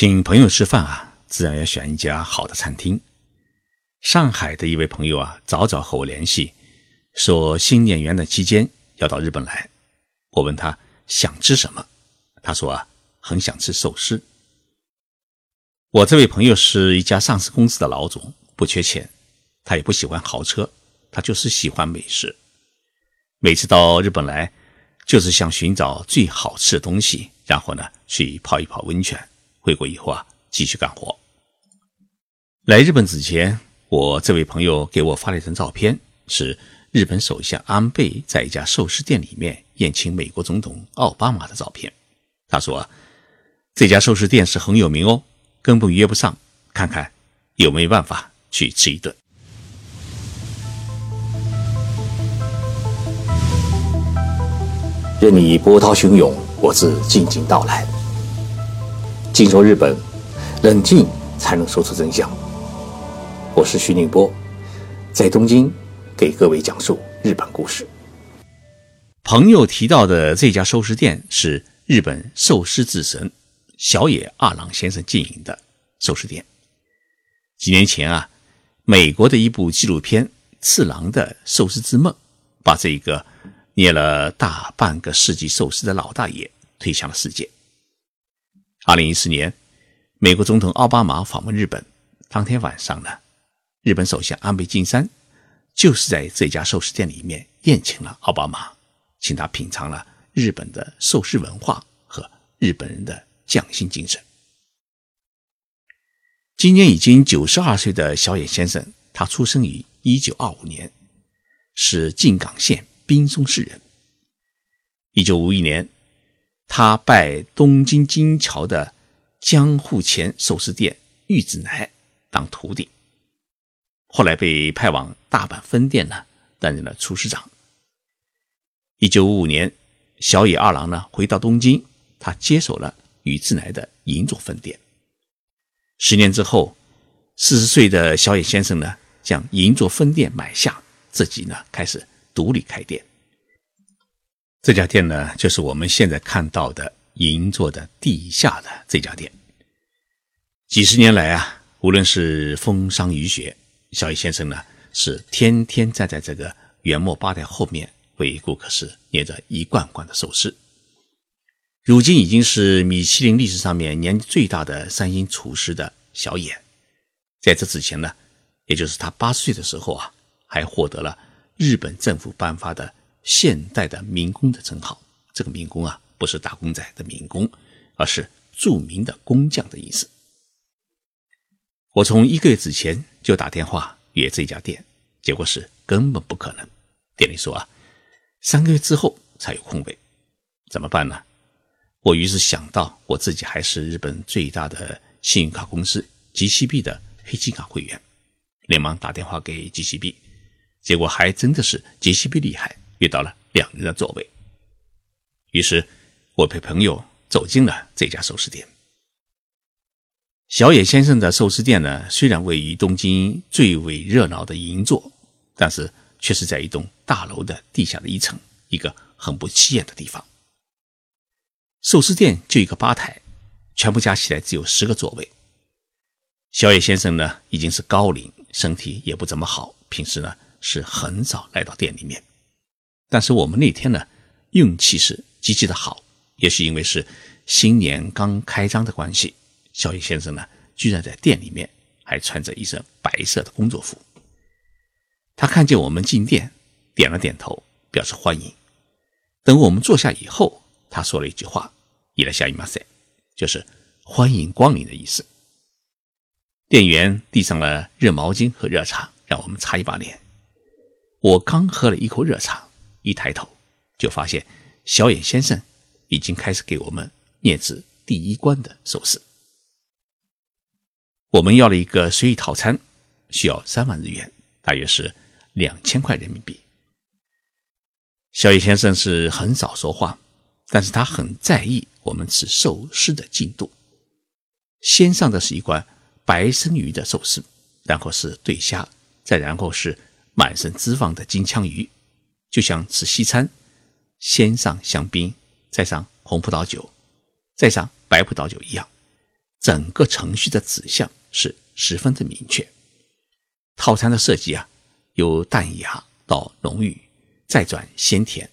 请朋友吃饭啊，自然要选一家好的餐厅。上海的一位朋友啊，早早和我联系，说新年元旦期间要到日本来。我问他想吃什么，他说啊，很想吃寿司。我这位朋友是一家上市公司的老总，不缺钱，他也不喜欢豪车，他就是喜欢美食。每次到日本来，就是想寻找最好吃的东西，然后呢，去泡一泡温泉。回国以后啊，继续干活。来日本之前，我这位朋友给我发了一张照片，是日本首相安倍在一家寿司店里面宴请美国总统奥巴马的照片。他说：“这家寿司店是很有名哦，根本约不上，看看有没有办法去吃一顿。”任你波涛汹涌，我自静静到来。静说日本，冷静才能说出真相。我是徐宁波，在东京给各位讲述日本故事。朋友提到的这家寿司店是日本寿司之神小野二郎先生经营的寿司店。几年前啊，美国的一部纪录片《次郎的寿司之梦》，把这个捏了大半个世纪寿司的老大爷推向了世界。二零一四年，美国总统奥巴马访问日本，当天晚上呢，日本首相安倍晋三就是在这家寿司店里面宴请了奥巴马，请他品尝了日本的寿司文化和日本人的匠心精神。今年已经九十二岁的小野先生，他出生于一九二五年，是静冈县滨松市人。一九五一年。他拜东京金桥的江户前寿司店玉子乃当徒弟，后来被派往大阪分店呢，担任了厨师长。一九五五年，小野二郎呢回到东京，他接手了宇治乃的银座分店。十年之后，四十岁的小野先生呢将银座分店买下，自己呢开始独立开店。这家店呢，就是我们现在看到的银座的地下的这家店。几十年来啊，无论是风霜雨雪，小野先生呢是天天站在这个元末八代后面，为顾客是捏着一罐罐的寿司。如今已经是米其林历史上面年纪最大的三星厨师的小野，在这之前呢，也就是他八十岁的时候啊，还获得了日本政府颁发的。现代的民工的称号，这个民工啊，不是打工仔的民工，而是著名的工匠的意思。我从一个月之前就打电话约这家店，结果是根本不可能。店里说啊，三个月之后才有空位，怎么办呢？我于是想到我自己还是日本最大的信用卡公司 GCB 的黑金卡会员，连忙打电话给 GCB，结果还真的是 GCB 厉害。遇到了两人的座位，于是我陪朋友走进了这家寿司店。小野先生的寿司店呢，虽然位于东京最为热闹的银座，但是却是在一栋大楼的地下的一层，一个很不起眼的地方。寿司店就一个吧台，全部加起来只有十个座位。小野先生呢，已经是高龄，身体也不怎么好，平时呢是很少来到店里面。但是我们那天呢，运气是极其的好，也是因为是新年刚开张的关系，小野先生呢，居然在店里面还穿着一身白色的工作服。他看见我们进店，点了点头，表示欢迎。等我们坐下以后，他说了一句话：“伊来下伊马塞”，就是欢迎光临的意思。店员递上了热毛巾和热茶，让我们擦一把脸。我刚喝了一口热茶。一抬头，就发现小野先生已经开始给我们念制第一关的寿司。我们要了一个随意套餐，需要三万日元，大约是两千块人民币。小野先生是很少说话，但是他很在意我们吃寿司的进度。先上的是一罐白生鱼的寿司，然后是对虾，再然后是满身脂肪的金枪鱼。就像吃西餐，先上香槟，再上红葡萄酒，再上白葡萄酒一样，整个程序的指向是十分的明确。套餐的设计啊，由淡雅到浓郁，再转鲜甜，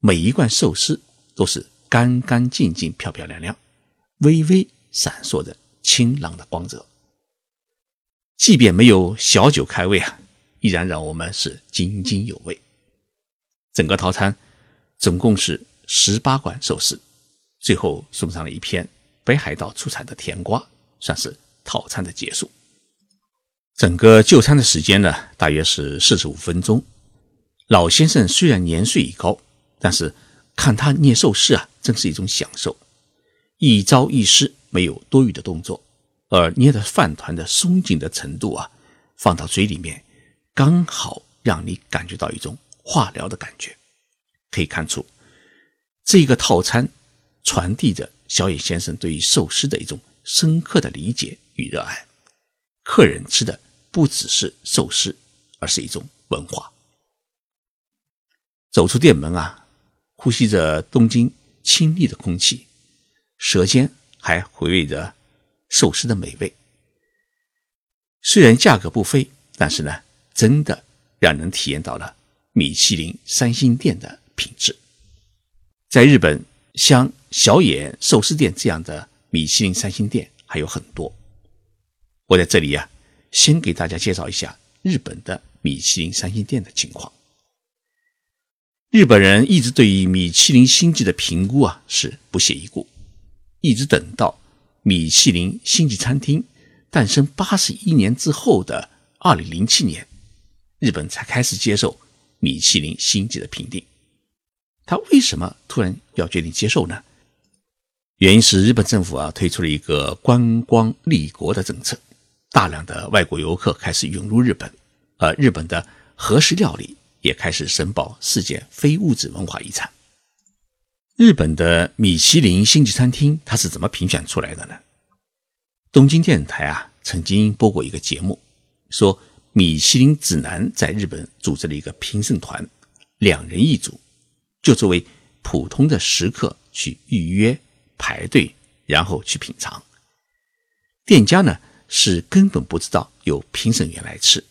每一罐寿司都是干干净净、漂漂亮亮，微微闪烁着清朗的光泽。即便没有小酒开胃啊，依然让我们是津津有味。整个套餐总共是十八罐寿司，最后送上了一片北海道出产的甜瓜，算是套餐的结束。整个就餐的时间呢，大约是四十五分钟。老先生虽然年岁已高，但是看他捏寿司啊，真是一种享受，一招一式没有多余的动作。而捏的饭团的松紧的程度啊，放到嘴里面，刚好让你感觉到一种化疗的感觉。可以看出，这个套餐传递着小野先生对于寿司的一种深刻的理解与热爱。客人吃的不只是寿司，而是一种文化。走出店门啊，呼吸着东京清丽的空气，舌尖还回味着。寿司的美味，虽然价格不菲，但是呢，真的让人体验到了米其林三星店的品质。在日本，像小野寿司店这样的米其林三星店还有很多。我在这里呀，先给大家介绍一下日本的米其林三星店的情况。日本人一直对于米其林星级的评估啊是不屑一顾，一直等到。米其林星级餐厅诞生八十一年之后的二零零七年，日本才开始接受米其林星级的评定。他为什么突然要决定接受呢？原因是日本政府啊推出了一个观光立国的政策，大量的外国游客开始涌入日本，而日本的和食料理也开始申报世界非物质文化遗产。日本的米其林星级餐厅，它是怎么评选出来的呢？东京电视台啊，曾经播过一个节目，说米其林指南在日本组织了一个评审团，两人一组，就作为普通的食客去预约排队，然后去品尝。店家呢是根本不知道有评审员来吃。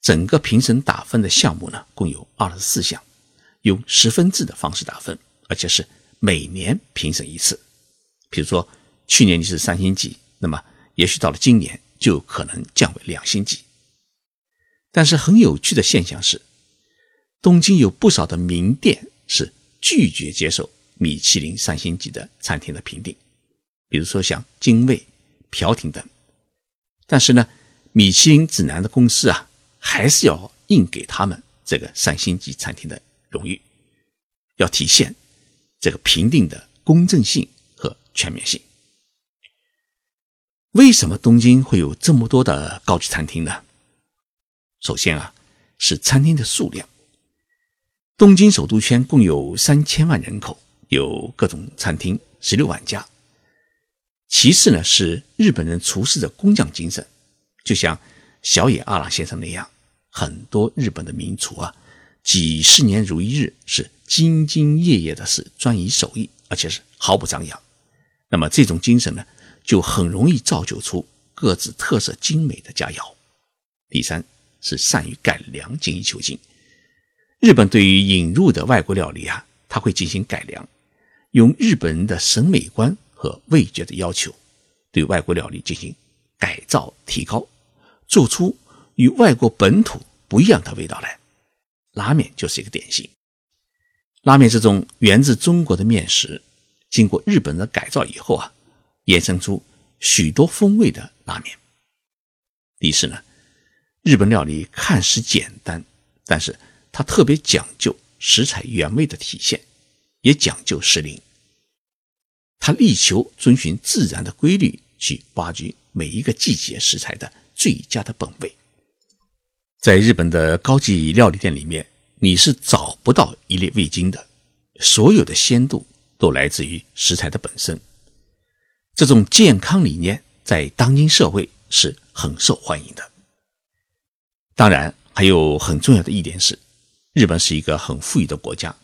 整个评审打分的项目呢，共有二十四项，用十分制的方式打分。而且是每年评审一次，比如说去年你是三星级，那么也许到了今年就可能降为两星级。但是很有趣的现象是，东京有不少的名店是拒绝接受米其林三星级的餐厅的评定，比如说像精卫、朴廷等。但是呢，米其林指南的公司啊，还是要硬给他们这个三星级餐厅的荣誉，要体现。这个评定的公正性和全面性，为什么东京会有这么多的高级餐厅呢？首先啊，是餐厅的数量。东京首都圈共有三千万人口，有各种餐厅十六万家。其次呢，是日本人厨师的工匠精神，就像小野阿郎先生那样，很多日本的名厨啊，几十年如一日是。兢兢业业的是专一手艺，而且是毫不张扬。那么这种精神呢，就很容易造就出各自特色精美的佳肴。第三是善于改良，精益求精。日本对于引入的外国料理啊，他会进行改良，用日本人的审美观和味觉的要求，对外国料理进行改造提高，做出与外国本土不一样的味道来。拉面就是一个典型。拉面这种源自中国的面食，经过日本的改造以后啊，衍生出许多风味的拉面。第四呢，日本料理看似简单，但是它特别讲究食材原味的体现，也讲究时令。它力求遵循自然的规律去挖掘每一个季节食材的最佳的本味。在日本的高级料理店里面。你是找不到一粒味精的，所有的鲜度都来自于食材的本身。这种健康理念在当今社会是很受欢迎的。当然，还有很重要的一点是，日本是一个很富裕的国家，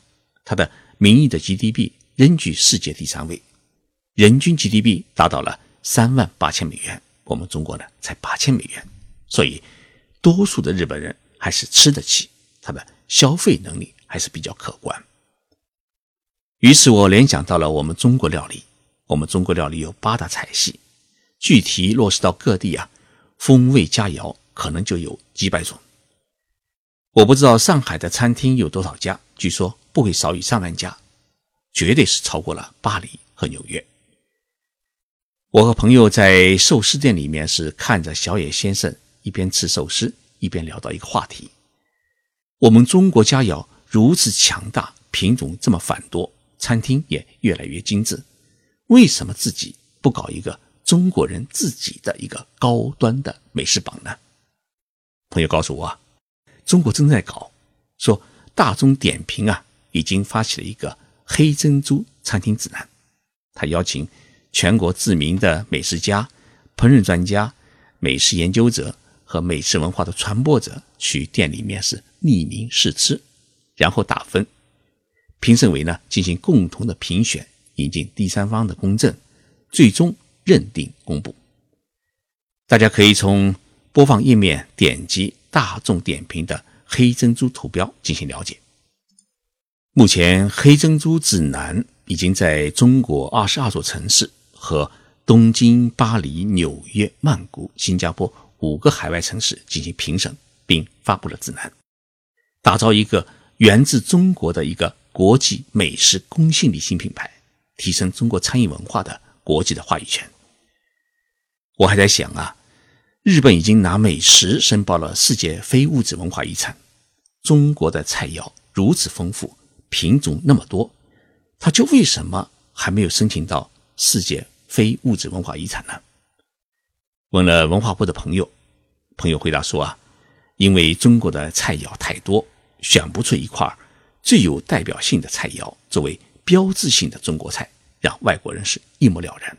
它的名义的 GDP 仍居世界第三位，人均 GDP 达到了三万八千美元，我们中国呢才八千美元，所以多数的日本人还是吃得起，他的消费能力还是比较可观。于是我联想到了我们中国料理，我们中国料理有八大菜系，具体落实到各地啊，风味佳肴可能就有几百种。我不知道上海的餐厅有多少家，据说不会少于上万家，绝对是超过了巴黎和纽约。我和朋友在寿司店里面是看着小野先生一边吃寿司一边聊到一个话题：我们中国佳肴如此强大，品种这么繁多，餐厅也越来越精致，为什么自己不搞一个中国人自己的一个高端的美食榜呢？朋友告诉我。中国正在搞，说大众点评啊，已经发起了一个黑珍珠餐厅指南。他邀请全国知名的美食家、烹饪专家、美食研究者和美食文化的传播者去店里面是匿名试吃，然后打分，评审委呢进行共同的评选，引进第三方的公证，最终认定公布。大家可以从播放页面点击。大众点评的黑珍珠图标进行了解。目前，黑珍珠指南已经在中国二十二座城市和东京、巴黎、纽约、曼谷、新加坡五个海外城市进行评审，并发布了指南，打造一个源自中国的一个国际美食公信力新品牌，提升中国餐饮文化的国际的话语权。我还在想啊。日本已经拿美食申报了世界非物质文化遗产，中国的菜肴如此丰富，品种那么多，它就为什么还没有申请到世界非物质文化遗产呢？问了文化部的朋友，朋友回答说啊，因为中国的菜肴太多，选不出一块最有代表性的菜肴作为标志性的中国菜，让外国人是一目了然。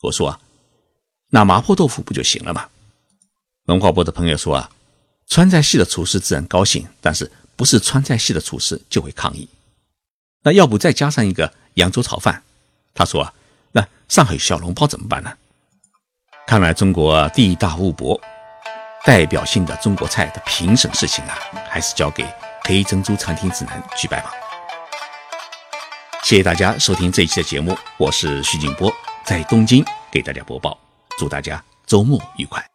我说啊。那麻婆豆腐不就行了吗？文化部的朋友说啊，川菜系的厨师自然高兴，但是不是川菜系的厨师就会抗议。那要不再加上一个扬州炒饭？他说，那上海小笼包怎么办呢？看来中国地大物博，代表性的中国菜的评审事情啊，还是交给黑珍珠餐厅指南举办吧。谢谢大家收听这一期的节目，我是徐景波，在东京给大家播报。祝大家周末愉快。